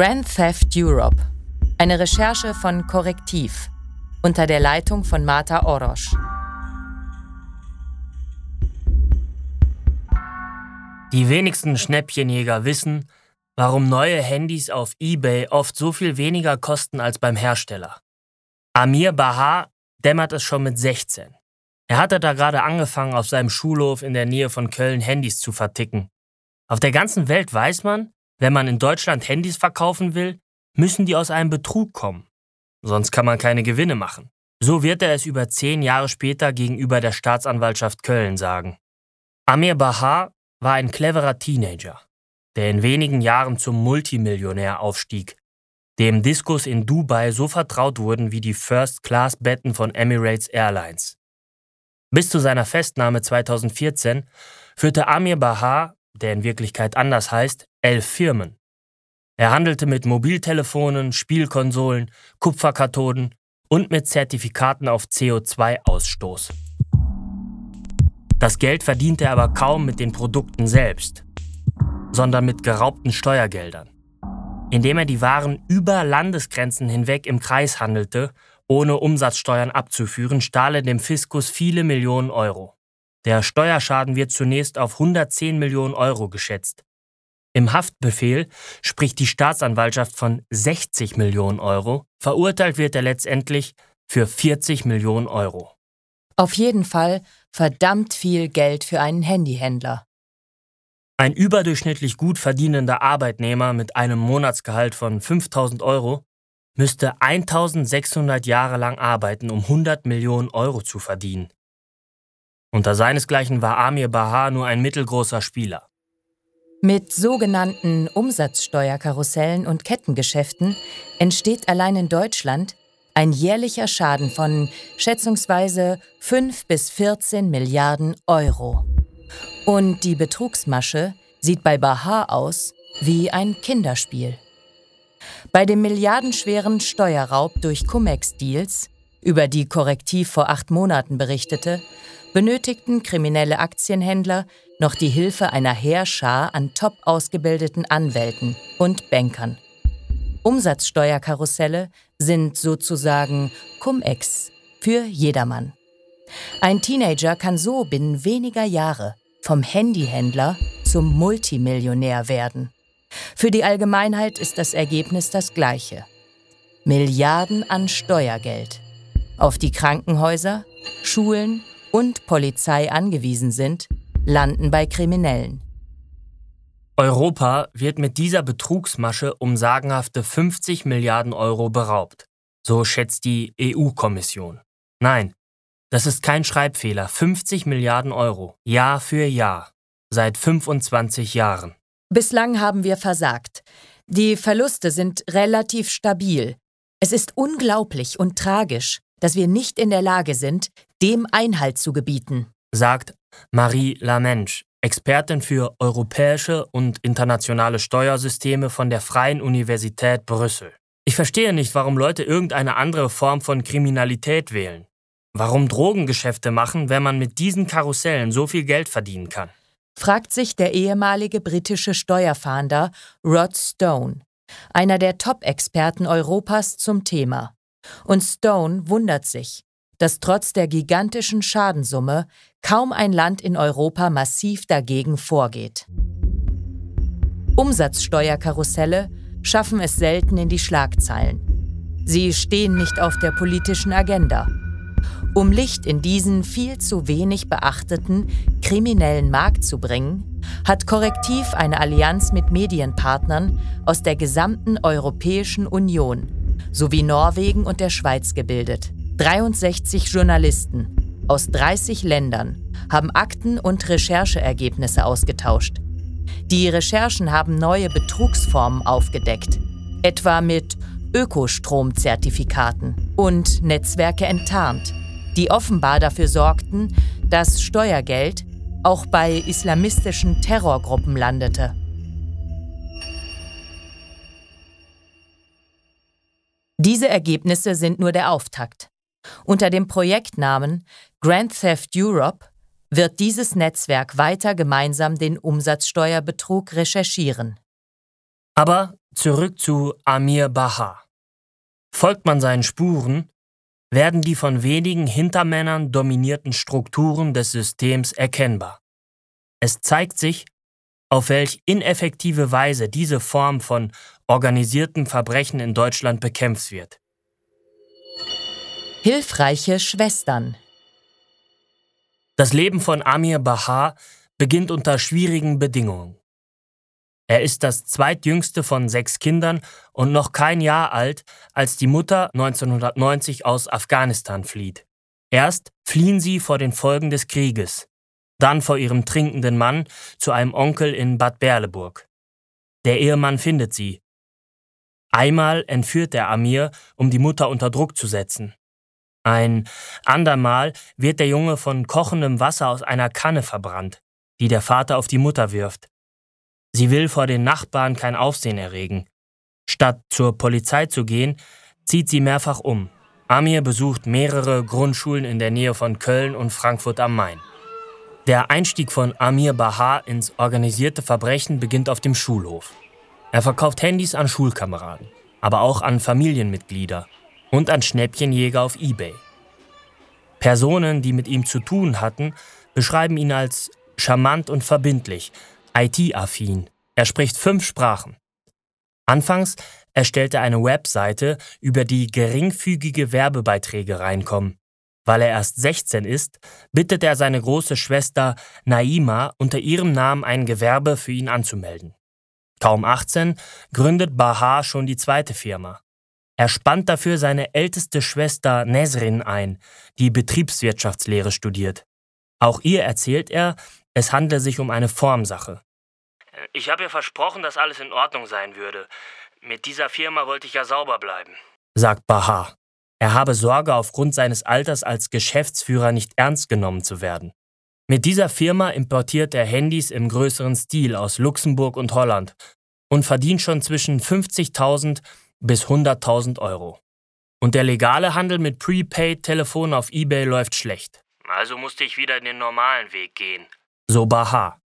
Grand Theft Europe. Eine Recherche von Korrektiv unter der Leitung von Marta Orosch. Die wenigsten Schnäppchenjäger wissen, warum neue Handys auf eBay oft so viel weniger kosten als beim Hersteller. Amir Bahar dämmert es schon mit 16. Er hatte da gerade angefangen, auf seinem Schulhof in der Nähe von Köln Handys zu verticken. Auf der ganzen Welt weiß man, wenn man in Deutschland Handys verkaufen will, müssen die aus einem Betrug kommen. Sonst kann man keine Gewinne machen. So wird er es über zehn Jahre später gegenüber der Staatsanwaltschaft Köln sagen. Amir Bahar war ein cleverer Teenager, der in wenigen Jahren zum Multimillionär aufstieg, dem Diskus in Dubai so vertraut wurden wie die First-Class-Betten von Emirates Airlines. Bis zu seiner Festnahme 2014 führte Amir Bahar, der in Wirklichkeit anders heißt, elf Firmen. Er handelte mit Mobiltelefonen, Spielkonsolen, Kupferkathoden und mit Zertifikaten auf CO2-Ausstoß. Das Geld verdiente er aber kaum mit den Produkten selbst, sondern mit geraubten Steuergeldern, indem er die Waren über Landesgrenzen hinweg im Kreis handelte ohne Umsatzsteuern abzuführen, stahl er dem Fiskus viele Millionen Euro. Der Steuerschaden wird zunächst auf 110 Millionen Euro geschätzt. Im Haftbefehl spricht die Staatsanwaltschaft von 60 Millionen Euro, verurteilt wird er letztendlich für 40 Millionen Euro. Auf jeden Fall verdammt viel Geld für einen Handyhändler. Ein überdurchschnittlich gut verdienender Arbeitnehmer mit einem Monatsgehalt von 5000 Euro müsste 1600 Jahre lang arbeiten, um 100 Millionen Euro zu verdienen. Unter seinesgleichen war Amir Bahar nur ein mittelgroßer Spieler. Mit sogenannten Umsatzsteuerkarussellen und Kettengeschäften entsteht allein in Deutschland ein jährlicher Schaden von schätzungsweise 5 bis 14 Milliarden Euro. Und die Betrugsmasche sieht bei Bahar aus wie ein Kinderspiel. Bei dem milliardenschweren Steuerraub durch Cum-Ex-Deals, über die Korrektiv vor acht Monaten berichtete, benötigten kriminelle Aktienhändler noch die Hilfe einer Heerschar an top ausgebildeten Anwälten und Bankern. Umsatzsteuerkarusselle sind sozusagen Cum-Ex für jedermann. Ein Teenager kann so binnen weniger Jahre vom Handyhändler zum Multimillionär werden. Für die Allgemeinheit ist das Ergebnis das gleiche. Milliarden an Steuergeld, auf die Krankenhäuser, Schulen und Polizei angewiesen sind, landen bei Kriminellen. Europa wird mit dieser Betrugsmasche um sagenhafte 50 Milliarden Euro beraubt. So schätzt die EU-Kommission. Nein, das ist kein Schreibfehler. 50 Milliarden Euro, Jahr für Jahr, seit 25 Jahren. Bislang haben wir versagt. Die Verluste sind relativ stabil. Es ist unglaublich und tragisch, dass wir nicht in der Lage sind, dem Einhalt zu gebieten, sagt Marie Lamensch, Expertin für europäische und internationale Steuersysteme von der Freien Universität Brüssel. Ich verstehe nicht, warum Leute irgendeine andere Form von Kriminalität wählen. Warum Drogengeschäfte machen, wenn man mit diesen Karussellen so viel Geld verdienen kann fragt sich der ehemalige britische Steuerfahnder Rod Stone, einer der Top-Experten Europas zum Thema. Und Stone wundert sich, dass trotz der gigantischen Schadensumme kaum ein Land in Europa massiv dagegen vorgeht. Umsatzsteuerkarusselle schaffen es selten in die Schlagzeilen. Sie stehen nicht auf der politischen Agenda. Um Licht in diesen viel zu wenig beachteten kriminellen Markt zu bringen, hat Korrektiv eine Allianz mit Medienpartnern aus der gesamten Europäischen Union sowie Norwegen und der Schweiz gebildet. 63 Journalisten aus 30 Ländern haben Akten und Rechercheergebnisse ausgetauscht. Die Recherchen haben neue Betrugsformen aufgedeckt, etwa mit Ökostromzertifikaten und Netzwerke enttarnt die offenbar dafür sorgten, dass Steuergeld auch bei islamistischen Terrorgruppen landete. Diese Ergebnisse sind nur der Auftakt. Unter dem Projektnamen Grand Theft Europe wird dieses Netzwerk weiter gemeinsam den Umsatzsteuerbetrug recherchieren. Aber zurück zu Amir Baha. Folgt man seinen Spuren, werden die von wenigen Hintermännern dominierten Strukturen des Systems erkennbar. Es zeigt sich, auf welch ineffektive Weise diese Form von organisiertem Verbrechen in Deutschland bekämpft wird. Hilfreiche Schwestern Das Leben von Amir Bahar beginnt unter schwierigen Bedingungen. Er ist das zweitjüngste von sechs Kindern und noch kein Jahr alt, als die Mutter 1990 aus Afghanistan flieht. Erst fliehen sie vor den Folgen des Krieges, dann vor ihrem trinkenden Mann zu einem Onkel in Bad Berleburg. Der Ehemann findet sie. Einmal entführt er Amir, um die Mutter unter Druck zu setzen. Ein andermal wird der Junge von kochendem Wasser aus einer Kanne verbrannt, die der Vater auf die Mutter wirft. Sie will vor den Nachbarn kein Aufsehen erregen. Statt zur Polizei zu gehen, zieht sie mehrfach um. Amir besucht mehrere Grundschulen in der Nähe von Köln und Frankfurt am Main. Der Einstieg von Amir Bahar ins organisierte Verbrechen beginnt auf dem Schulhof. Er verkauft Handys an Schulkameraden, aber auch an Familienmitglieder und an Schnäppchenjäger auf eBay. Personen, die mit ihm zu tun hatten, beschreiben ihn als charmant und verbindlich, IT-affin. Er spricht fünf Sprachen. Anfangs erstellt er eine Webseite, über die geringfügige Werbebeiträge reinkommen. Weil er erst 16 ist, bittet er seine große Schwester Naima unter ihrem Namen ein Gewerbe für ihn anzumelden. Kaum 18 gründet Bahar schon die zweite Firma. Er spannt dafür seine älteste Schwester Nesrin ein, die Betriebswirtschaftslehre studiert. Auch ihr erzählt er, es handle sich um eine Formsache. Ich habe ihr versprochen, dass alles in Ordnung sein würde. Mit dieser Firma wollte ich ja sauber bleiben, sagt Bahar. Er habe Sorge, aufgrund seines Alters als Geschäftsführer nicht ernst genommen zu werden. Mit dieser Firma importiert er Handys im größeren Stil aus Luxemburg und Holland und verdient schon zwischen 50.000 bis 100.000 Euro. Und der legale Handel mit Prepaid-Telefonen auf eBay läuft schlecht. Also musste ich wieder den normalen Weg gehen. So Bahar.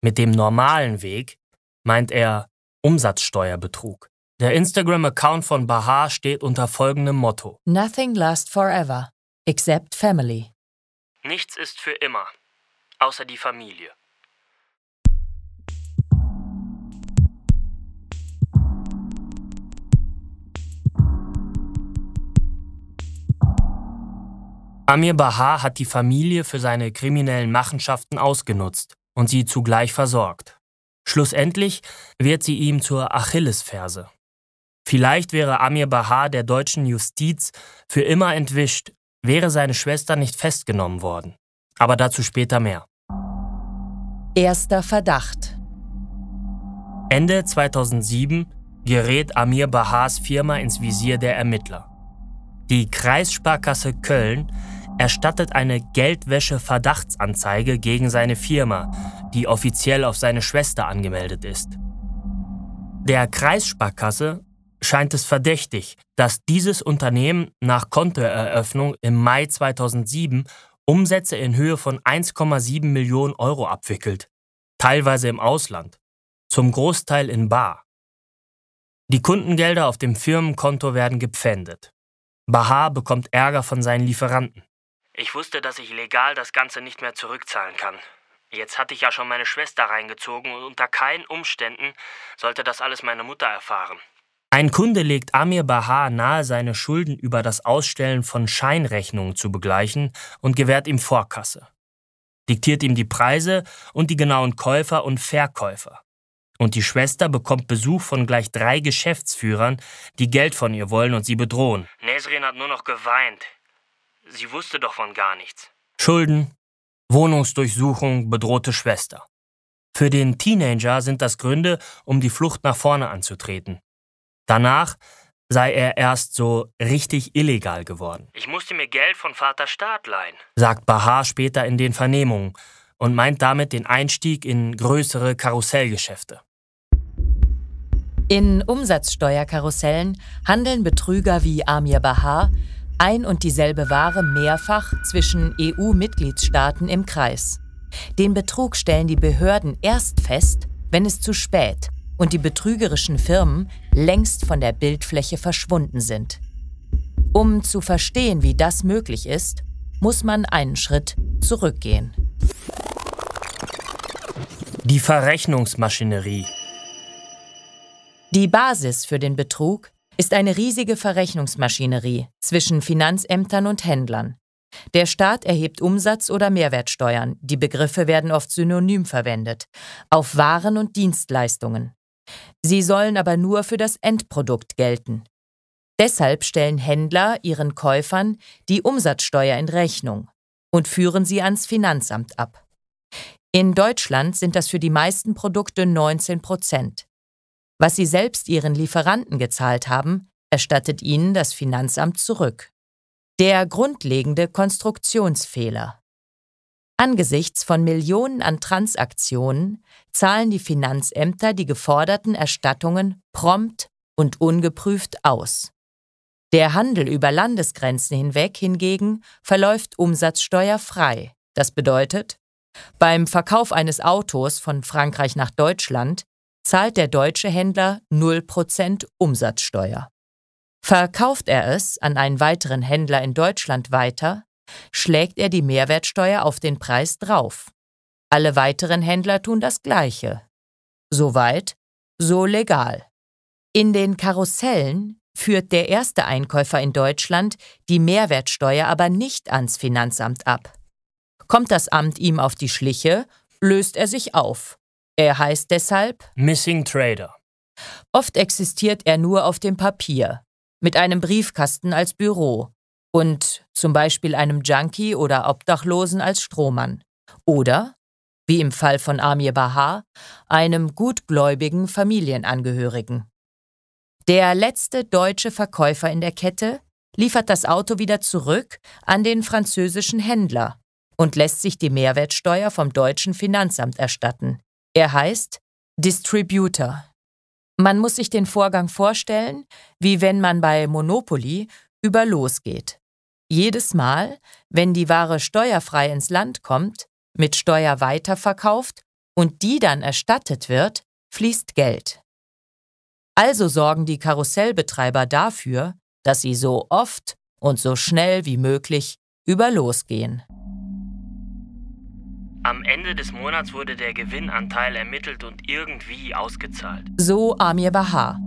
Mit dem normalen Weg meint er Umsatzsteuerbetrug. Der Instagram-Account von Bahar steht unter folgendem Motto: Nothing lasts forever, except family. Nichts ist für immer, außer die Familie. Amir Bahar hat die Familie für seine kriminellen Machenschaften ausgenutzt und sie zugleich versorgt. Schlussendlich wird sie ihm zur Achillesferse. Vielleicht wäre Amir Bahar der deutschen Justiz für immer entwischt, wäre seine Schwester nicht festgenommen worden. Aber dazu später mehr. Erster Verdacht. Ende 2007 gerät Amir Bahars Firma ins Visier der Ermittler. Die Kreissparkasse Köln erstattet eine Geldwäsche-Verdachtsanzeige gegen seine Firma, die offiziell auf seine Schwester angemeldet ist. Der Kreissparkasse scheint es verdächtig, dass dieses Unternehmen nach Kontoeröffnung im Mai 2007 Umsätze in Höhe von 1,7 Millionen Euro abwickelt, teilweise im Ausland, zum Großteil in Bar. Die Kundengelder auf dem Firmenkonto werden gepfändet. Bahar bekommt Ärger von seinen Lieferanten. Ich wusste, dass ich legal das Ganze nicht mehr zurückzahlen kann. Jetzt hatte ich ja schon meine Schwester reingezogen und unter keinen Umständen sollte das alles meine Mutter erfahren. Ein Kunde legt Amir Bahar nahe, seine Schulden über das Ausstellen von Scheinrechnungen zu begleichen und gewährt ihm Vorkasse. Diktiert ihm die Preise und die genauen Käufer und Verkäufer. Und die Schwester bekommt Besuch von gleich drei Geschäftsführern, die Geld von ihr wollen und sie bedrohen. Nesrin hat nur noch geweint. Sie wusste doch von gar nichts. Schulden, Wohnungsdurchsuchung, bedrohte Schwester. Für den Teenager sind das Gründe, um die Flucht nach vorne anzutreten. Danach sei er erst so richtig illegal geworden. Ich musste mir Geld von Vater Staat leihen, sagt Bahar später in den Vernehmungen und meint damit den Einstieg in größere Karussellgeschäfte. In Umsatzsteuerkarussellen handeln Betrüger wie Amir Bahar ein und dieselbe Ware mehrfach zwischen EU-Mitgliedstaaten im Kreis. Den Betrug stellen die Behörden erst fest, wenn es zu spät und die betrügerischen Firmen längst von der Bildfläche verschwunden sind. Um zu verstehen, wie das möglich ist, muss man einen Schritt zurückgehen. Die Verrechnungsmaschinerie. Die Basis für den Betrug ist eine riesige Verrechnungsmaschinerie zwischen Finanzämtern und Händlern. Der Staat erhebt Umsatz- oder Mehrwertsteuern, die Begriffe werden oft synonym verwendet, auf Waren und Dienstleistungen. Sie sollen aber nur für das Endprodukt gelten. Deshalb stellen Händler ihren Käufern die Umsatzsteuer in Rechnung und führen sie ans Finanzamt ab. In Deutschland sind das für die meisten Produkte 19 Prozent. Was sie selbst ihren Lieferanten gezahlt haben, erstattet ihnen das Finanzamt zurück. Der grundlegende Konstruktionsfehler. Angesichts von Millionen an Transaktionen zahlen die Finanzämter die geforderten Erstattungen prompt und ungeprüft aus. Der Handel über Landesgrenzen hinweg hingegen verläuft umsatzsteuerfrei. Das bedeutet, beim Verkauf eines Autos von Frankreich nach Deutschland zahlt der deutsche Händler 0% Umsatzsteuer. Verkauft er es an einen weiteren Händler in Deutschland weiter, schlägt er die Mehrwertsteuer auf den Preis drauf. Alle weiteren Händler tun das Gleiche. Soweit, so legal. In den Karussellen führt der erste Einkäufer in Deutschland die Mehrwertsteuer aber nicht ans Finanzamt ab. Kommt das Amt ihm auf die Schliche, löst er sich auf. Er heißt deshalb Missing Trader. Oft existiert er nur auf dem Papier, mit einem Briefkasten als Büro und zum Beispiel einem Junkie oder Obdachlosen als Strohmann. Oder, wie im Fall von Amir Bahar, einem gutgläubigen Familienangehörigen. Der letzte deutsche Verkäufer in der Kette liefert das Auto wieder zurück an den französischen Händler und lässt sich die Mehrwertsteuer vom deutschen Finanzamt erstatten. Er heißt Distributor. Man muss sich den Vorgang vorstellen, wie wenn man bei Monopoly über losgeht. Jedes Mal, wenn die Ware steuerfrei ins Land kommt, mit Steuer weiterverkauft und die dann erstattet wird, fließt Geld. Also sorgen die Karussellbetreiber dafür, dass sie so oft und so schnell wie möglich über losgehen. Am Ende des Monats wurde der Gewinnanteil ermittelt und irgendwie ausgezahlt. So Amir Bahar.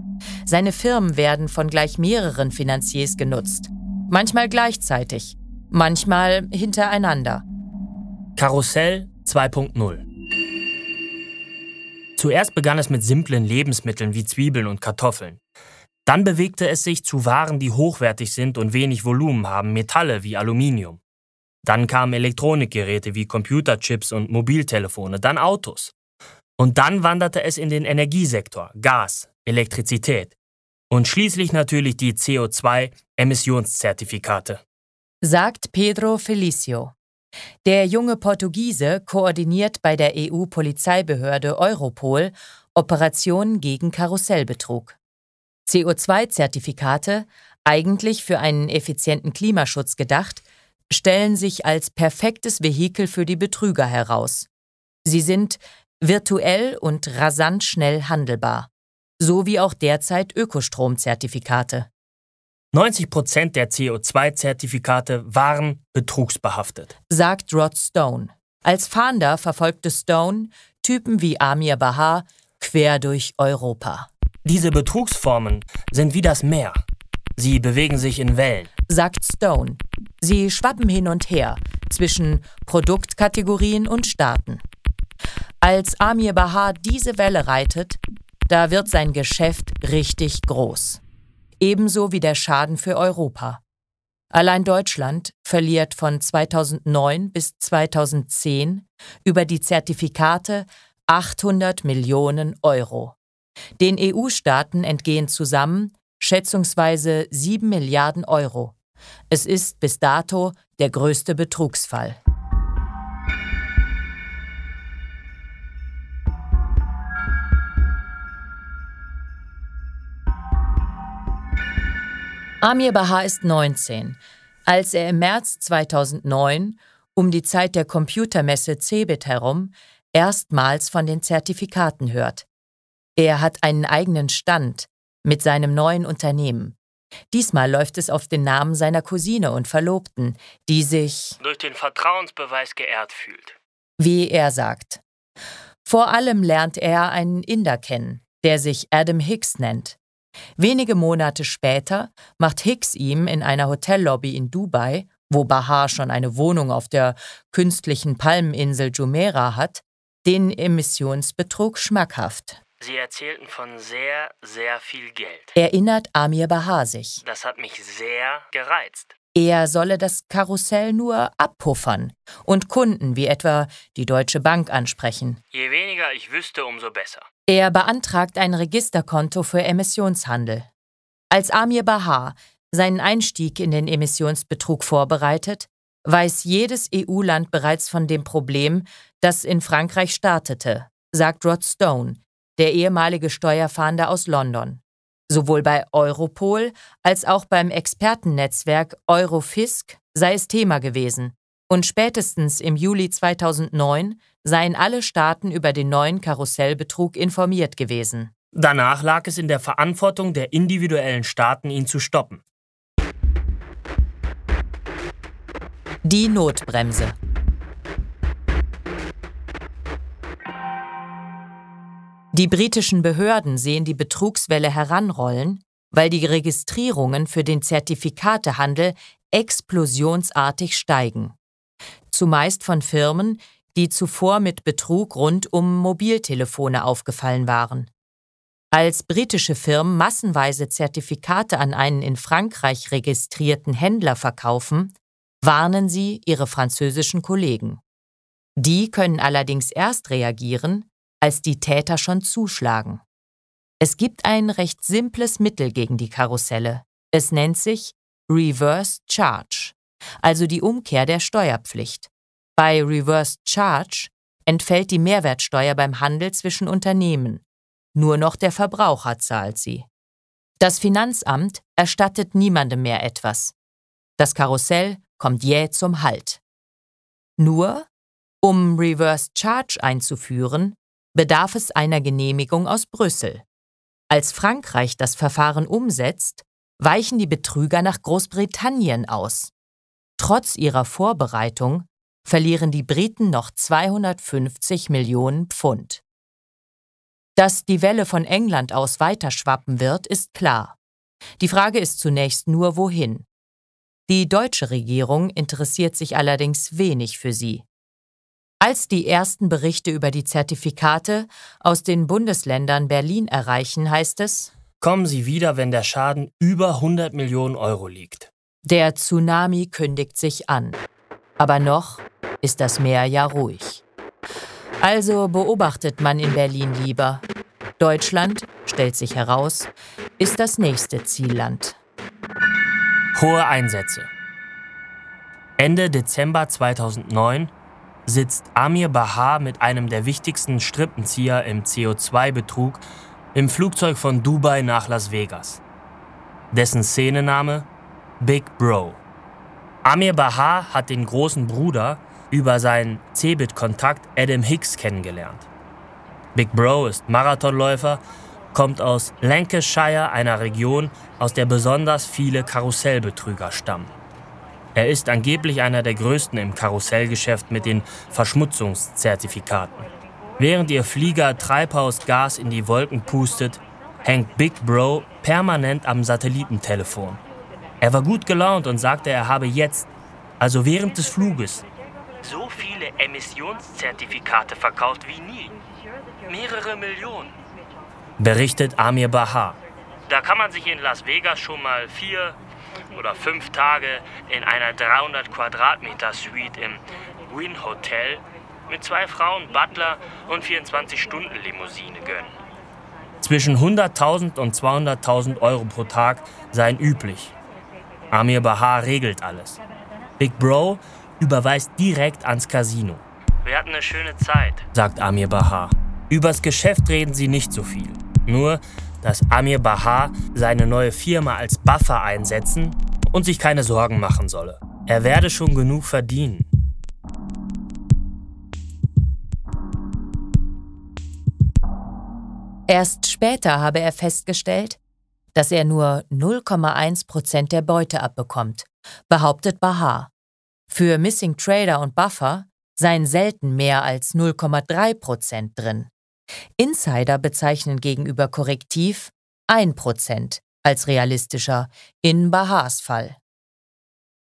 Seine Firmen werden von gleich mehreren Finanziers genutzt. Manchmal gleichzeitig, manchmal hintereinander. Karussell 2.0 Zuerst begann es mit simplen Lebensmitteln wie Zwiebeln und Kartoffeln. Dann bewegte es sich zu Waren, die hochwertig sind und wenig Volumen haben, Metalle wie Aluminium. Dann kamen Elektronikgeräte wie Computerchips und Mobiltelefone, dann Autos. Und dann wanderte es in den Energiesektor, Gas, Elektrizität. Und schließlich natürlich die CO2-Emissionszertifikate. Sagt Pedro Felicio. Der junge Portugiese koordiniert bei der EU-Polizeibehörde Europol Operationen gegen Karussellbetrug. CO2-Zertifikate, eigentlich für einen effizienten Klimaschutz gedacht, stellen sich als perfektes Vehikel für die Betrüger heraus. Sie sind virtuell und rasant schnell handelbar, so wie auch derzeit Ökostromzertifikate. 90 Prozent der CO2-Zertifikate waren betrugsbehaftet, sagt Rod Stone. Als Fahnder verfolgte Stone Typen wie Amir Bahar quer durch Europa. Diese Betrugsformen sind wie das Meer. Sie bewegen sich in Wellen, sagt Stone. Sie schwappen hin und her zwischen Produktkategorien und Staaten. Als Amir Bahar diese Welle reitet, da wird sein Geschäft richtig groß. Ebenso wie der Schaden für Europa. Allein Deutschland verliert von 2009 bis 2010 über die Zertifikate 800 Millionen Euro. Den EU-Staaten entgehen zusammen schätzungsweise 7 Milliarden Euro. Es ist bis dato der größte Betrugsfall. Amir Bahar ist 19. Als er im März 2009, um die Zeit der Computermesse Cebit herum, erstmals von den Zertifikaten hört. Er hat einen eigenen Stand mit seinem neuen Unternehmen. Diesmal läuft es auf den Namen seiner Cousine und Verlobten, die sich durch den Vertrauensbeweis geehrt fühlt. Wie er sagt. Vor allem lernt er einen Inder kennen, der sich Adam Hicks nennt. Wenige Monate später macht Hicks ihm in einer Hotellobby in Dubai, wo Bahar schon eine Wohnung auf der künstlichen Palmeninsel Jumeirah hat, den Emissionsbetrug schmackhaft. Sie erzählten von sehr, sehr viel Geld. Erinnert Amir Bahar sich. Das hat mich sehr gereizt. Er solle das Karussell nur abpuffern und Kunden wie etwa die Deutsche Bank ansprechen. Je weniger ich wüsste, umso besser. Er beantragt ein Registerkonto für Emissionshandel. Als Amir Bahar seinen Einstieg in den Emissionsbetrug vorbereitet, weiß jedes EU-Land bereits von dem Problem, das in Frankreich startete, sagt Rod Stone, der ehemalige Steuerfahnder aus London. Sowohl bei Europol als auch beim Expertennetzwerk Eurofisk sei es Thema gewesen. Und spätestens im Juli 2009 seien alle Staaten über den neuen Karussellbetrug informiert gewesen. Danach lag es in der Verantwortung der individuellen Staaten, ihn zu stoppen. Die Notbremse. Die britischen Behörden sehen die Betrugswelle heranrollen, weil die Registrierungen für den Zertifikatehandel explosionsartig steigen. Zumeist von Firmen, die zuvor mit Betrug rund um Mobiltelefone aufgefallen waren. Als britische Firmen massenweise Zertifikate an einen in Frankreich registrierten Händler verkaufen, warnen sie ihre französischen Kollegen. Die können allerdings erst reagieren, als die Täter schon zuschlagen. Es gibt ein recht simples Mittel gegen die Karusselle. Es nennt sich Reverse Charge, also die Umkehr der Steuerpflicht. Bei Reverse Charge entfällt die Mehrwertsteuer beim Handel zwischen Unternehmen. Nur noch der Verbraucher zahlt sie. Das Finanzamt erstattet niemandem mehr etwas. Das Karussell kommt jäh zum Halt. Nur, um Reverse Charge einzuführen, bedarf es einer Genehmigung aus Brüssel. Als Frankreich das Verfahren umsetzt, weichen die Betrüger nach Großbritannien aus. Trotz ihrer Vorbereitung verlieren die Briten noch 250 Millionen Pfund. Dass die Welle von England aus weiterschwappen wird, ist klar. Die Frage ist zunächst nur, wohin. Die deutsche Regierung interessiert sich allerdings wenig für sie. Als die ersten Berichte über die Zertifikate aus den Bundesländern Berlin erreichen, heißt es, Kommen Sie wieder, wenn der Schaden über 100 Millionen Euro liegt. Der Tsunami kündigt sich an. Aber noch ist das Meer ja ruhig. Also beobachtet man in Berlin lieber. Deutschland, stellt sich heraus, ist das nächste Zielland. Hohe Einsätze. Ende Dezember 2009 sitzt Amir Bahar mit einem der wichtigsten Strippenzieher im CO2-Betrug im Flugzeug von Dubai nach Las Vegas. Dessen Szenename Big Bro. Amir Bahar hat den großen Bruder über seinen Cebit-Kontakt Adam Hicks kennengelernt. Big Bro ist Marathonläufer, kommt aus Lancashire, einer Region, aus der besonders viele Karussellbetrüger stammen. Er ist angeblich einer der größten im Karussellgeschäft mit den Verschmutzungszertifikaten. Während ihr Flieger Treibhausgas in die Wolken pustet, hängt Big Bro permanent am Satellitentelefon. Er war gut gelaunt und sagte, er habe jetzt, also während des Fluges, so viele Emissionszertifikate verkauft wie nie. Mehrere Millionen. Berichtet Amir Bahar. Da kann man sich in Las Vegas schon mal vier, oder fünf Tage in einer 300 Quadratmeter Suite im Wynn Hotel mit zwei Frauen, Butler und 24-Stunden-Limousine gönnen. Zwischen 100.000 und 200.000 Euro pro Tag seien üblich. Amir Bahar regelt alles. Big Bro überweist direkt ans Casino. Wir hatten eine schöne Zeit, sagt Amir Bahar. Übers Geschäft reden sie nicht so viel. Nur, dass Amir Bahar seine neue Firma als Buffer einsetzen und sich keine Sorgen machen solle. Er werde schon genug verdienen. Erst später habe er festgestellt, dass er nur 0,1 Prozent der Beute abbekommt, behauptet Bahar. Für Missing Trader und Buffer seien selten mehr als 0,3 Prozent drin. Insider bezeichnen gegenüber Korrektiv 1 Prozent als realistischer in Bahars Fall.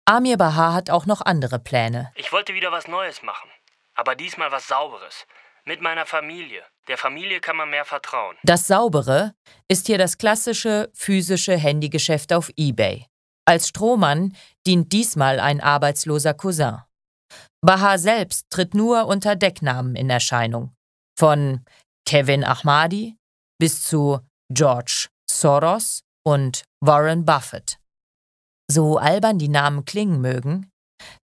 Amir Bahar hat auch noch andere Pläne. Ich wollte wieder was Neues machen, aber diesmal was Sauberes. Mit meiner Familie. Der Familie kann man mehr vertrauen. Das Saubere ist hier das klassische physische Handygeschäft auf eBay. Als Strohmann dient diesmal ein arbeitsloser Cousin. Bahar selbst tritt nur unter Decknamen in Erscheinung. Von Kevin Ahmadi bis zu George Soros und Warren Buffett. So albern die Namen klingen mögen,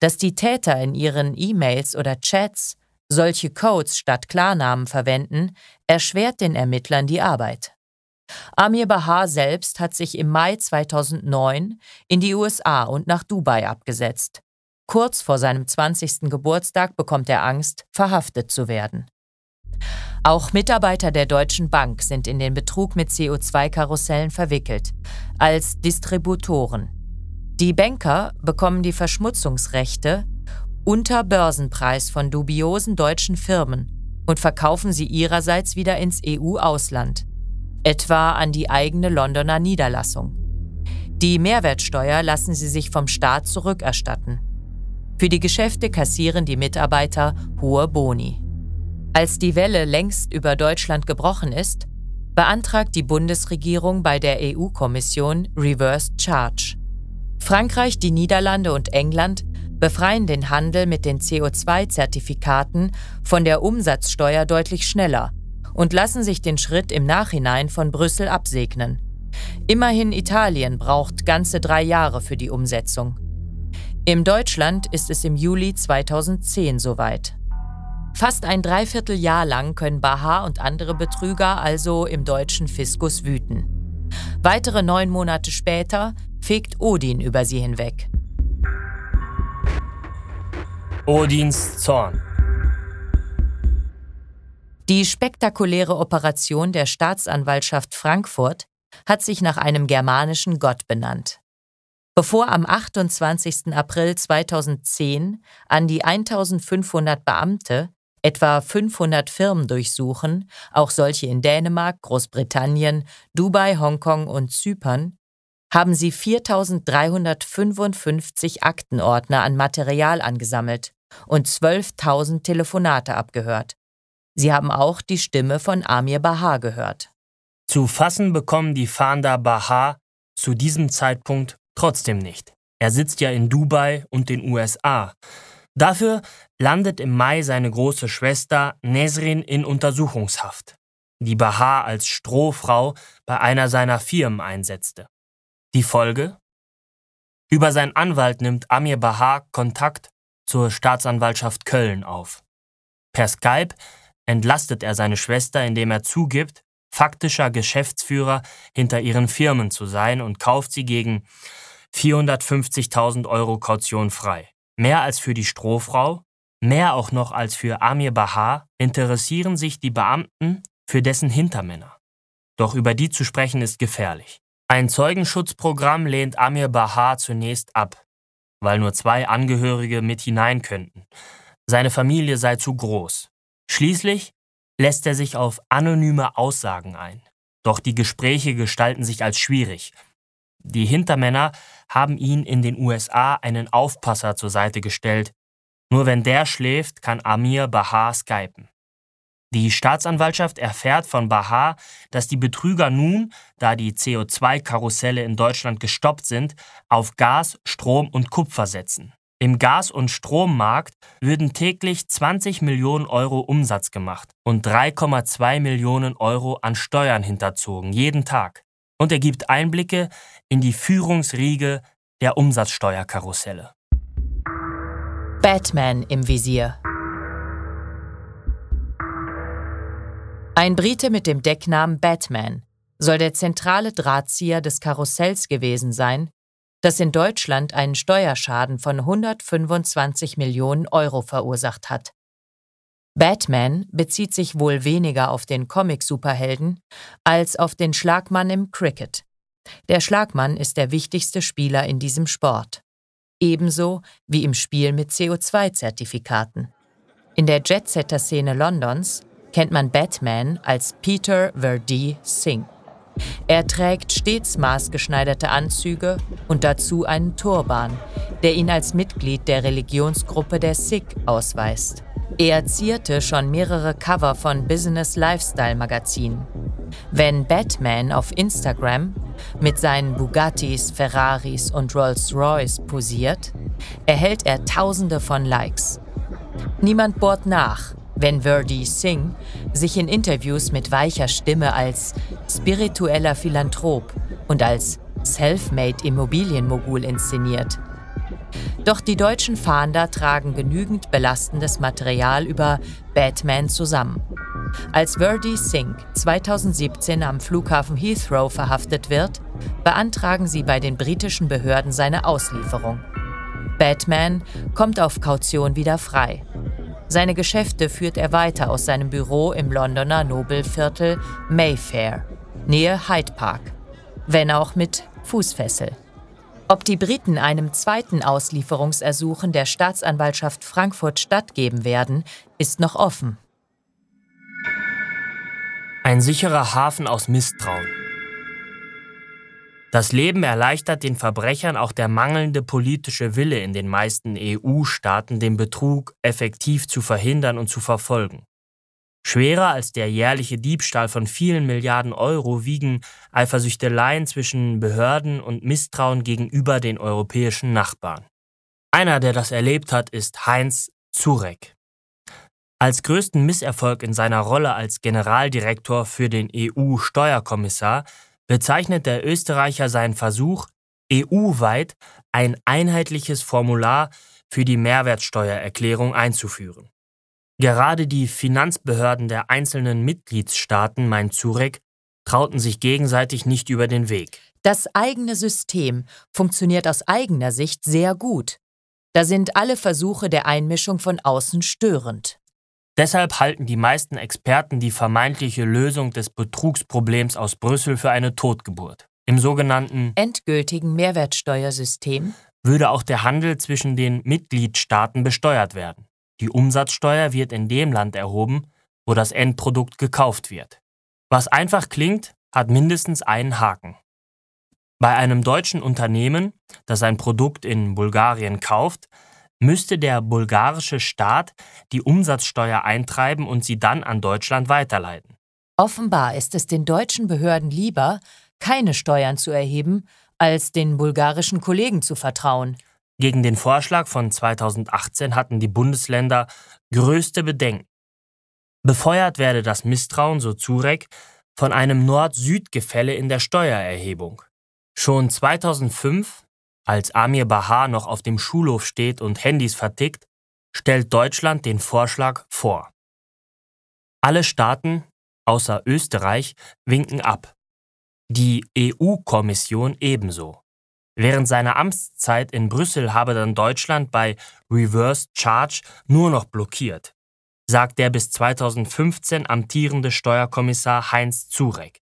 dass die Täter in ihren E-Mails oder Chats solche Codes statt Klarnamen verwenden, erschwert den Ermittlern die Arbeit. Amir Bahar selbst hat sich im Mai 2009 in die USA und nach Dubai abgesetzt. Kurz vor seinem 20. Geburtstag bekommt er Angst, verhaftet zu werden. Auch Mitarbeiter der Deutschen Bank sind in den Betrug mit CO2-Karussellen verwickelt, als Distributoren. Die Banker bekommen die Verschmutzungsrechte unter Börsenpreis von dubiosen deutschen Firmen und verkaufen sie ihrerseits wieder ins EU-Ausland, etwa an die eigene Londoner Niederlassung. Die Mehrwertsteuer lassen sie sich vom Staat zurückerstatten. Für die Geschäfte kassieren die Mitarbeiter hohe Boni. Als die Welle längst über Deutschland gebrochen ist, beantragt die Bundesregierung bei der EU-Kommission Reverse Charge. Frankreich, die Niederlande und England befreien den Handel mit den CO2-Zertifikaten von der Umsatzsteuer deutlich schneller und lassen sich den Schritt im Nachhinein von Brüssel absegnen. Immerhin Italien braucht ganze drei Jahre für die Umsetzung. Im Deutschland ist es im Juli 2010 soweit. Fast ein Dreivierteljahr lang können Baha und andere Betrüger also im deutschen Fiskus wüten. Weitere neun Monate später fegt Odin über sie hinweg. Odins Zorn. Die spektakuläre Operation der Staatsanwaltschaft Frankfurt hat sich nach einem germanischen Gott benannt. Bevor am 28. April 2010 an die 1500 Beamte etwa 500 Firmen durchsuchen, auch solche in Dänemark, Großbritannien, Dubai, Hongkong und Zypern, haben sie 4355 Aktenordner an Material angesammelt und 12.000 Telefonate abgehört. Sie haben auch die Stimme von Amir Bahar gehört. Zu fassen bekommen die Fahnder Bahar zu diesem Zeitpunkt trotzdem nicht. Er sitzt ja in Dubai und den USA. Dafür landet im Mai seine große Schwester Nesrin in Untersuchungshaft, die Bahar als Strohfrau bei einer seiner Firmen einsetzte. Die Folge? Über seinen Anwalt nimmt Amir Bahar Kontakt zur Staatsanwaltschaft Köln auf. Per Skype entlastet er seine Schwester, indem er zugibt, faktischer Geschäftsführer hinter ihren Firmen zu sein und kauft sie gegen 450.000 Euro Kaution frei. Mehr als für die Strohfrau, mehr auch noch als für Amir Bahar interessieren sich die Beamten für dessen Hintermänner. Doch über die zu sprechen ist gefährlich. Ein Zeugenschutzprogramm lehnt Amir Bahar zunächst ab, weil nur zwei Angehörige mit hinein könnten. Seine Familie sei zu groß. Schließlich lässt er sich auf anonyme Aussagen ein. Doch die Gespräche gestalten sich als schwierig. Die Hintermänner haben ihn in den USA einen Aufpasser zur Seite gestellt. Nur wenn der schläft, kann Amir Bahar skypen. Die Staatsanwaltschaft erfährt von Bahar, dass die Betrüger nun, da die CO2-Karusselle in Deutschland gestoppt sind, auf Gas, Strom und Kupfer setzen. Im Gas- und Strommarkt würden täglich 20 Millionen Euro Umsatz gemacht und 3,2 Millionen Euro an Steuern hinterzogen, jeden Tag. Und er gibt Einblicke in die Führungsriege der Umsatzsteuerkarusselle. Batman im Visier. Ein Brite mit dem Decknamen Batman soll der zentrale Drahtzieher des Karussells gewesen sein, das in Deutschland einen Steuerschaden von 125 Millionen Euro verursacht hat. Batman bezieht sich wohl weniger auf den Comic-Superhelden als auf den Schlagmann im Cricket. Der Schlagmann ist der wichtigste Spieler in diesem Sport. Ebenso wie im Spiel mit CO2-Zertifikaten. In der Jetsetter-Szene Londons kennt man Batman als Peter Verdee Singh. Er trägt stets maßgeschneiderte Anzüge und dazu einen Turban, der ihn als Mitglied der Religionsgruppe der Sikh ausweist. Er zierte schon mehrere Cover von Business Lifestyle Magazinen. Wenn Batman auf Instagram mit seinen Bugattis, Ferraris und Rolls-Royce posiert, erhält er Tausende von Likes. Niemand bohrt nach, wenn Verdi Singh sich in Interviews mit weicher Stimme als spiritueller Philanthrop und als Selfmade Immobilienmogul inszeniert. Doch die deutschen Fahnder tragen genügend belastendes Material über Batman zusammen. Als Verdi Singh 2017 am Flughafen Heathrow verhaftet wird, beantragen sie bei den britischen Behörden seine Auslieferung. Batman kommt auf Kaution wieder frei. Seine Geschäfte führt er weiter aus seinem Büro im Londoner Nobelviertel Mayfair, Nähe Hyde Park, wenn auch mit Fußfessel. Ob die Briten einem zweiten Auslieferungsersuchen der Staatsanwaltschaft Frankfurt stattgeben werden, ist noch offen. Ein sicherer Hafen aus Misstrauen. Das Leben erleichtert den Verbrechern auch der mangelnde politische Wille in den meisten EU-Staaten, den Betrug effektiv zu verhindern und zu verfolgen. Schwerer als der jährliche Diebstahl von vielen Milliarden Euro wiegen Eifersüchteleien zwischen Behörden und Misstrauen gegenüber den europäischen Nachbarn. Einer, der das erlebt hat, ist Heinz Zurek. Als größten Misserfolg in seiner Rolle als Generaldirektor für den EU-Steuerkommissar bezeichnet der Österreicher seinen Versuch, EU-weit ein einheitliches Formular für die Mehrwertsteuererklärung einzuführen. Gerade die Finanzbehörden der einzelnen Mitgliedstaaten, meint Zurek, trauten sich gegenseitig nicht über den Weg. Das eigene System funktioniert aus eigener Sicht sehr gut. Da sind alle Versuche der Einmischung von außen störend. Deshalb halten die meisten Experten die vermeintliche Lösung des Betrugsproblems aus Brüssel für eine Totgeburt. Im sogenannten endgültigen Mehrwertsteuersystem würde auch der Handel zwischen den Mitgliedstaaten besteuert werden. Die Umsatzsteuer wird in dem Land erhoben, wo das Endprodukt gekauft wird. Was einfach klingt, hat mindestens einen Haken. Bei einem deutschen Unternehmen, das ein Produkt in Bulgarien kauft, müsste der bulgarische Staat die Umsatzsteuer eintreiben und sie dann an Deutschland weiterleiten. Offenbar ist es den deutschen Behörden lieber, keine Steuern zu erheben, als den bulgarischen Kollegen zu vertrauen. Gegen den Vorschlag von 2018 hatten die Bundesländer größte Bedenken. Befeuert werde das Misstrauen, so Zurek, von einem Nord-Süd-Gefälle in der Steuererhebung. Schon 2005 als Amir Bahar noch auf dem Schulhof steht und Handys vertickt, stellt Deutschland den Vorschlag vor. Alle Staaten, außer Österreich, winken ab. Die EU-Kommission ebenso. Während seiner Amtszeit in Brüssel habe dann Deutschland bei Reverse Charge nur noch blockiert, sagt der bis 2015 amtierende Steuerkommissar Heinz Zurek.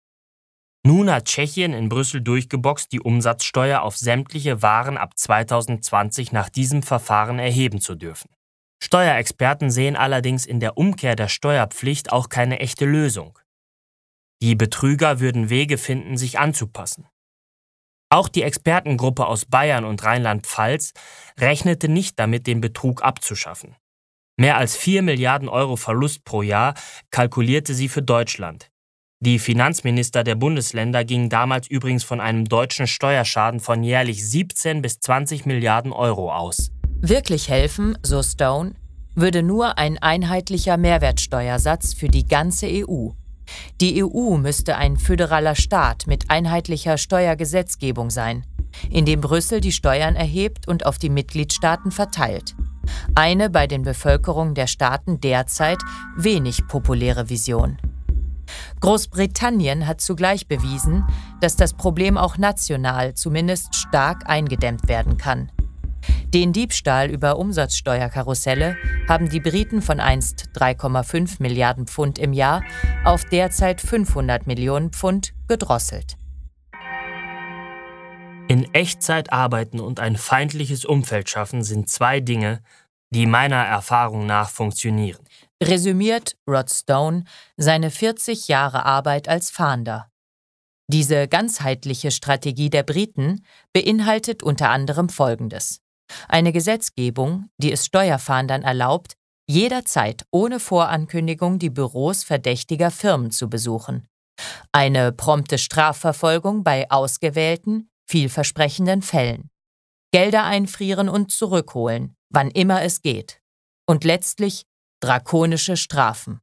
Nun hat Tschechien in Brüssel durchgeboxt, die Umsatzsteuer auf sämtliche Waren ab 2020 nach diesem Verfahren erheben zu dürfen. Steuerexperten sehen allerdings in der Umkehr der Steuerpflicht auch keine echte Lösung. Die Betrüger würden Wege finden, sich anzupassen. Auch die Expertengruppe aus Bayern und Rheinland-Pfalz rechnete nicht damit, den Betrug abzuschaffen. Mehr als 4 Milliarden Euro Verlust pro Jahr kalkulierte sie für Deutschland. Die Finanzminister der Bundesländer gingen damals übrigens von einem deutschen Steuerschaden von jährlich 17 bis 20 Milliarden Euro aus. Wirklich helfen, so Stone, würde nur ein einheitlicher Mehrwertsteuersatz für die ganze EU. Die EU müsste ein föderaler Staat mit einheitlicher Steuergesetzgebung sein, in dem Brüssel die Steuern erhebt und auf die Mitgliedstaaten verteilt. Eine bei den Bevölkerungen der Staaten derzeit wenig populäre Vision. Großbritannien hat zugleich bewiesen, dass das Problem auch national zumindest stark eingedämmt werden kann. Den Diebstahl über Umsatzsteuerkarusselle haben die Briten von einst 3,5 Milliarden Pfund im Jahr auf derzeit 500 Millionen Pfund gedrosselt. In Echtzeit arbeiten und ein feindliches Umfeld schaffen sind zwei Dinge, die meiner Erfahrung nach funktionieren. Resümiert Rod Stone seine 40 Jahre Arbeit als Fahnder. Diese ganzheitliche Strategie der Briten beinhaltet unter anderem Folgendes. Eine Gesetzgebung, die es Steuerfahndern erlaubt, jederzeit ohne Vorankündigung die Büros verdächtiger Firmen zu besuchen. Eine prompte Strafverfolgung bei ausgewählten, vielversprechenden Fällen. Gelder einfrieren und zurückholen, wann immer es geht. Und letztlich drakonische Strafen.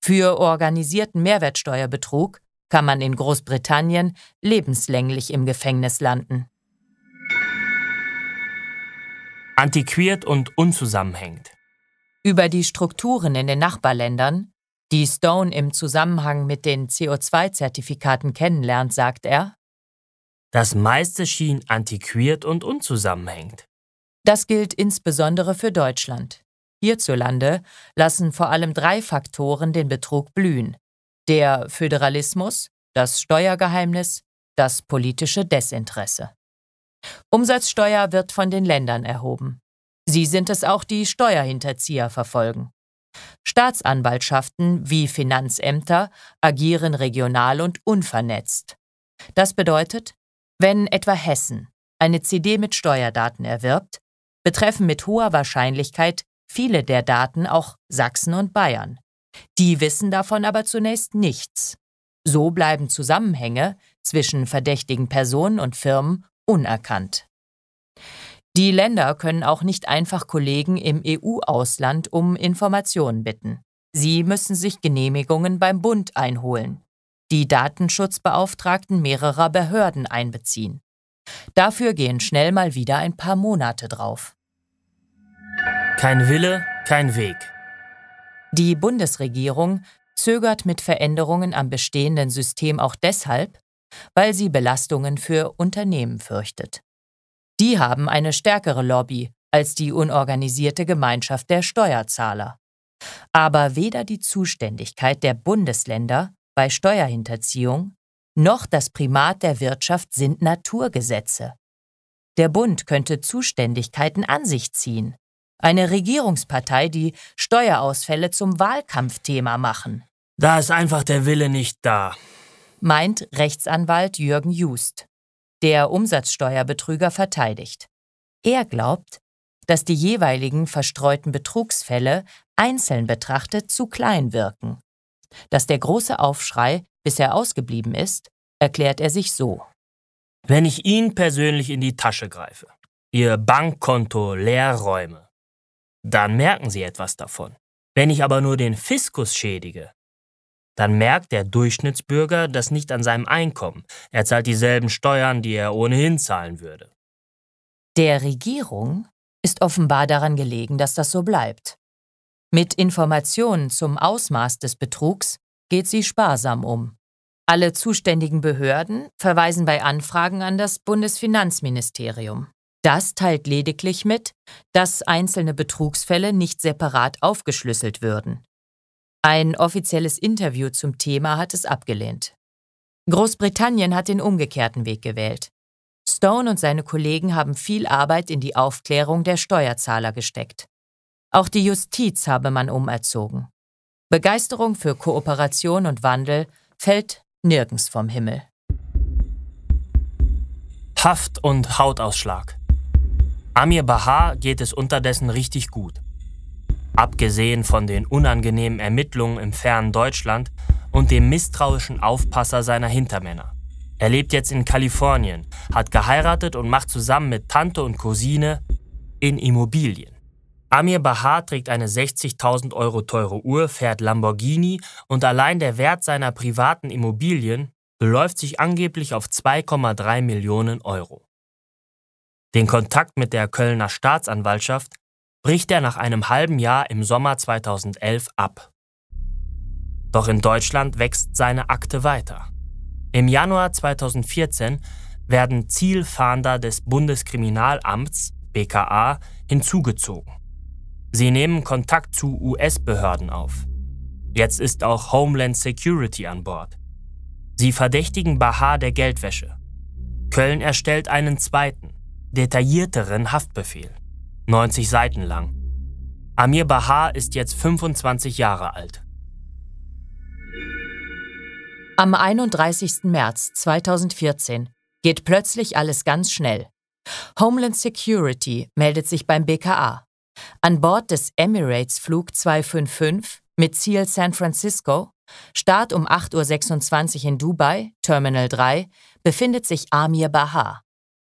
Für organisierten Mehrwertsteuerbetrug kann man in Großbritannien lebenslänglich im Gefängnis landen. Antiquiert und unzusammenhängend. Über die Strukturen in den Nachbarländern, die Stone im Zusammenhang mit den CO2-Zertifikaten kennenlernt, sagt er, das meiste schien antiquiert und unzusammenhängend. Das gilt insbesondere für Deutschland. Hierzulande lassen vor allem drei Faktoren den Betrug blühen der Föderalismus, das Steuergeheimnis, das politische Desinteresse. Umsatzsteuer wird von den Ländern erhoben. Sie sind es auch, die Steuerhinterzieher verfolgen. Staatsanwaltschaften wie Finanzämter agieren regional und unvernetzt. Das bedeutet, wenn etwa Hessen eine CD mit Steuerdaten erwirbt, betreffen mit hoher Wahrscheinlichkeit viele der Daten auch Sachsen und Bayern. Die wissen davon aber zunächst nichts. So bleiben Zusammenhänge zwischen verdächtigen Personen und Firmen unerkannt. Die Länder können auch nicht einfach Kollegen im EU-Ausland um Informationen bitten. Sie müssen sich Genehmigungen beim Bund einholen, die Datenschutzbeauftragten mehrerer Behörden einbeziehen. Dafür gehen schnell mal wieder ein paar Monate drauf. Kein Wille, kein Weg. Die Bundesregierung zögert mit Veränderungen am bestehenden System auch deshalb, weil sie Belastungen für Unternehmen fürchtet. Die haben eine stärkere Lobby als die unorganisierte Gemeinschaft der Steuerzahler. Aber weder die Zuständigkeit der Bundesländer bei Steuerhinterziehung noch das Primat der Wirtschaft sind Naturgesetze. Der Bund könnte Zuständigkeiten an sich ziehen. Eine Regierungspartei, die Steuerausfälle zum Wahlkampfthema machen. Da ist einfach der Wille nicht da, meint Rechtsanwalt Jürgen Just, der Umsatzsteuerbetrüger verteidigt. Er glaubt, dass die jeweiligen verstreuten Betrugsfälle einzeln betrachtet zu klein wirken. Dass der große Aufschrei bisher ausgeblieben ist, erklärt er sich so. Wenn ich Ihnen persönlich in die Tasche greife, Ihr Bankkonto leer räume, dann merken sie etwas davon. Wenn ich aber nur den Fiskus schädige, dann merkt der Durchschnittsbürger das nicht an seinem Einkommen. Er zahlt dieselben Steuern, die er ohnehin zahlen würde. Der Regierung ist offenbar daran gelegen, dass das so bleibt. Mit Informationen zum Ausmaß des Betrugs geht sie sparsam um. Alle zuständigen Behörden verweisen bei Anfragen an das Bundesfinanzministerium. Das teilt lediglich mit, dass einzelne Betrugsfälle nicht separat aufgeschlüsselt würden. Ein offizielles Interview zum Thema hat es abgelehnt. Großbritannien hat den umgekehrten Weg gewählt. Stone und seine Kollegen haben viel Arbeit in die Aufklärung der Steuerzahler gesteckt. Auch die Justiz habe man umerzogen. Begeisterung für Kooperation und Wandel fällt nirgends vom Himmel. Haft und Hautausschlag. Amir Bahar geht es unterdessen richtig gut. Abgesehen von den unangenehmen Ermittlungen im fernen Deutschland und dem misstrauischen Aufpasser seiner Hintermänner. Er lebt jetzt in Kalifornien, hat geheiratet und macht zusammen mit Tante und Cousine in Immobilien. Amir Bahar trägt eine 60.000 Euro teure Uhr, fährt Lamborghini und allein der Wert seiner privaten Immobilien beläuft sich angeblich auf 2,3 Millionen Euro. Den Kontakt mit der Kölner Staatsanwaltschaft bricht er nach einem halben Jahr im Sommer 2011 ab. Doch in Deutschland wächst seine Akte weiter. Im Januar 2014 werden Zielfahnder des Bundeskriminalamts BKA hinzugezogen. Sie nehmen Kontakt zu US-Behörden auf. Jetzt ist auch Homeland Security an Bord. Sie verdächtigen Bahar der Geldwäsche. Köln erstellt einen zweiten, detaillierteren Haftbefehl, 90 Seiten lang. Amir Bahar ist jetzt 25 Jahre alt. Am 31. März 2014 geht plötzlich alles ganz schnell. Homeland Security meldet sich beim BKA. An Bord des Emirates Flug 255 mit Ziel San Francisco, Start um 8.26 Uhr in Dubai, Terminal 3, befindet sich Amir Bahar.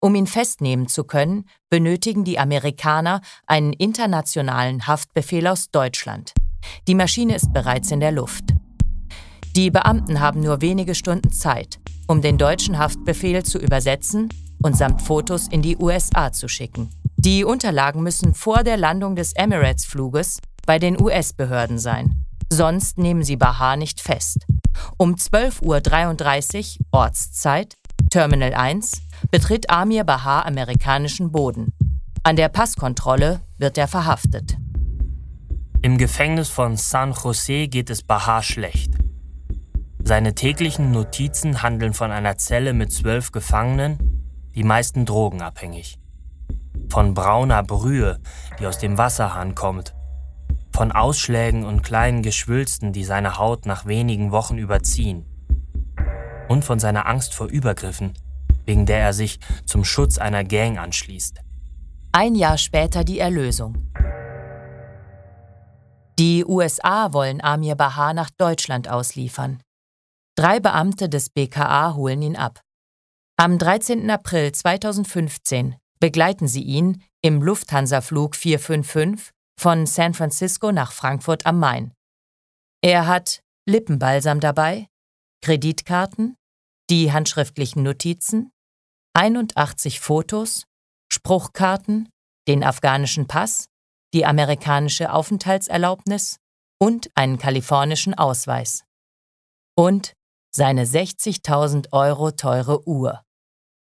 Um ihn festnehmen zu können, benötigen die Amerikaner einen internationalen Haftbefehl aus Deutschland. Die Maschine ist bereits in der Luft. Die Beamten haben nur wenige Stunden Zeit, um den deutschen Haftbefehl zu übersetzen und samt Fotos in die USA zu schicken. Die Unterlagen müssen vor der Landung des Emirates-Fluges bei den US-Behörden sein. Sonst nehmen sie Bahar nicht fest. Um 12.33 Uhr Ortszeit, Terminal 1, betritt Amir Bahar amerikanischen Boden. An der Passkontrolle wird er verhaftet. Im Gefängnis von San Jose geht es Bahar schlecht. Seine täglichen Notizen handeln von einer Zelle mit zwölf Gefangenen, die meisten drogenabhängig. Von brauner Brühe, die aus dem Wasserhahn kommt von Ausschlägen und kleinen Geschwülsten, die seine Haut nach wenigen Wochen überziehen. Und von seiner Angst vor Übergriffen, wegen der er sich zum Schutz einer Gang anschließt. Ein Jahr später die Erlösung. Die USA wollen Amir Bahar nach Deutschland ausliefern. Drei Beamte des BKA holen ihn ab. Am 13. April 2015 begleiten sie ihn im Lufthansa-Flug 455 von San Francisco nach Frankfurt am Main. Er hat Lippenbalsam dabei, Kreditkarten, die handschriftlichen Notizen, 81 Fotos, Spruchkarten, den afghanischen Pass, die amerikanische Aufenthaltserlaubnis und einen kalifornischen Ausweis. Und seine 60.000 Euro teure Uhr.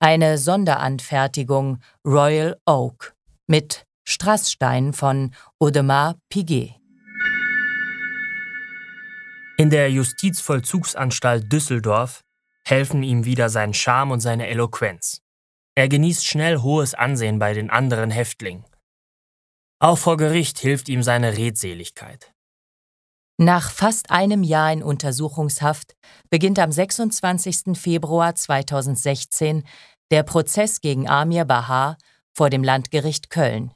Eine Sonderanfertigung Royal Oak mit Strassstein von Audemars Piguet. In der Justizvollzugsanstalt Düsseldorf helfen ihm wieder sein Charme und seine Eloquenz. Er genießt schnell hohes Ansehen bei den anderen Häftlingen. Auch vor Gericht hilft ihm seine Redseligkeit. Nach fast einem Jahr in Untersuchungshaft beginnt am 26. Februar 2016 der Prozess gegen Amir Bahar vor dem Landgericht Köln.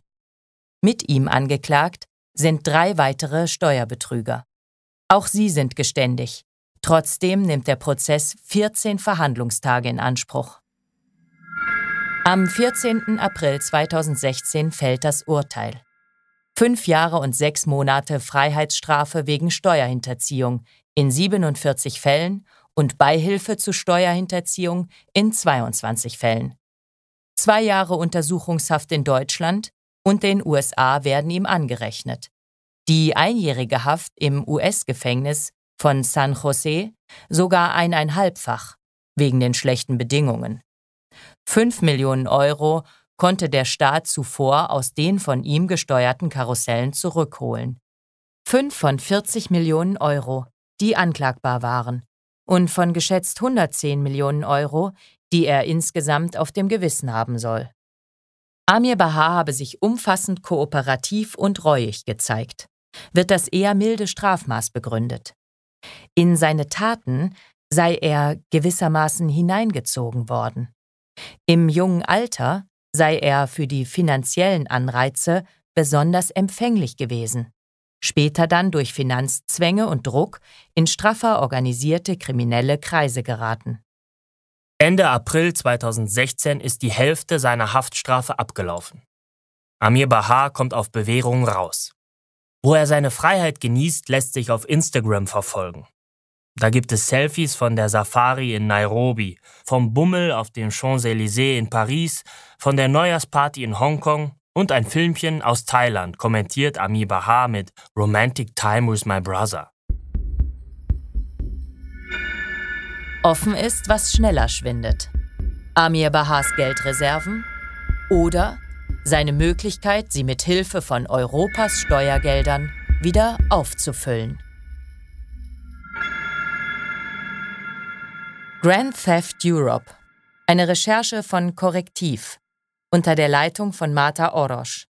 Mit ihm angeklagt sind drei weitere Steuerbetrüger. Auch sie sind geständig. Trotzdem nimmt der Prozess 14 Verhandlungstage in Anspruch. Am 14. April 2016 fällt das Urteil. Fünf Jahre und sechs Monate Freiheitsstrafe wegen Steuerhinterziehung in 47 Fällen und Beihilfe zu Steuerhinterziehung in 22 Fällen. Zwei Jahre Untersuchungshaft in Deutschland und den USA werden ihm angerechnet. Die einjährige Haft im US-Gefängnis von San Jose sogar eineinhalbfach wegen den schlechten Bedingungen. Fünf Millionen Euro konnte der Staat zuvor aus den von ihm gesteuerten Karussellen zurückholen. Fünf von 40 Millionen Euro, die anklagbar waren, und von geschätzt 110 Millionen Euro, die er insgesamt auf dem Gewissen haben soll. Amir Bahar habe sich umfassend kooperativ und reuig gezeigt, wird das eher milde Strafmaß begründet. In seine Taten sei er gewissermaßen hineingezogen worden. Im jungen Alter sei er für die finanziellen Anreize besonders empfänglich gewesen, später dann durch Finanzzwänge und Druck in straffer organisierte kriminelle Kreise geraten. Ende April 2016 ist die Hälfte seiner Haftstrafe abgelaufen. Amir Bahar kommt auf Bewährung raus. Wo er seine Freiheit genießt, lässt sich auf Instagram verfolgen. Da gibt es Selfies von der Safari in Nairobi, vom Bummel auf den Champs-Élysées in Paris, von der Neujahrsparty in Hongkong und ein Filmchen aus Thailand, kommentiert Amir Bahar mit Romantic Time with My Brother. Offen ist, was schneller schwindet. Amir Bahas Geldreserven oder seine Möglichkeit, sie mit Hilfe von Europas Steuergeldern wieder aufzufüllen. Grand Theft Europe. Eine Recherche von Korrektiv unter der Leitung von Marta Orosch.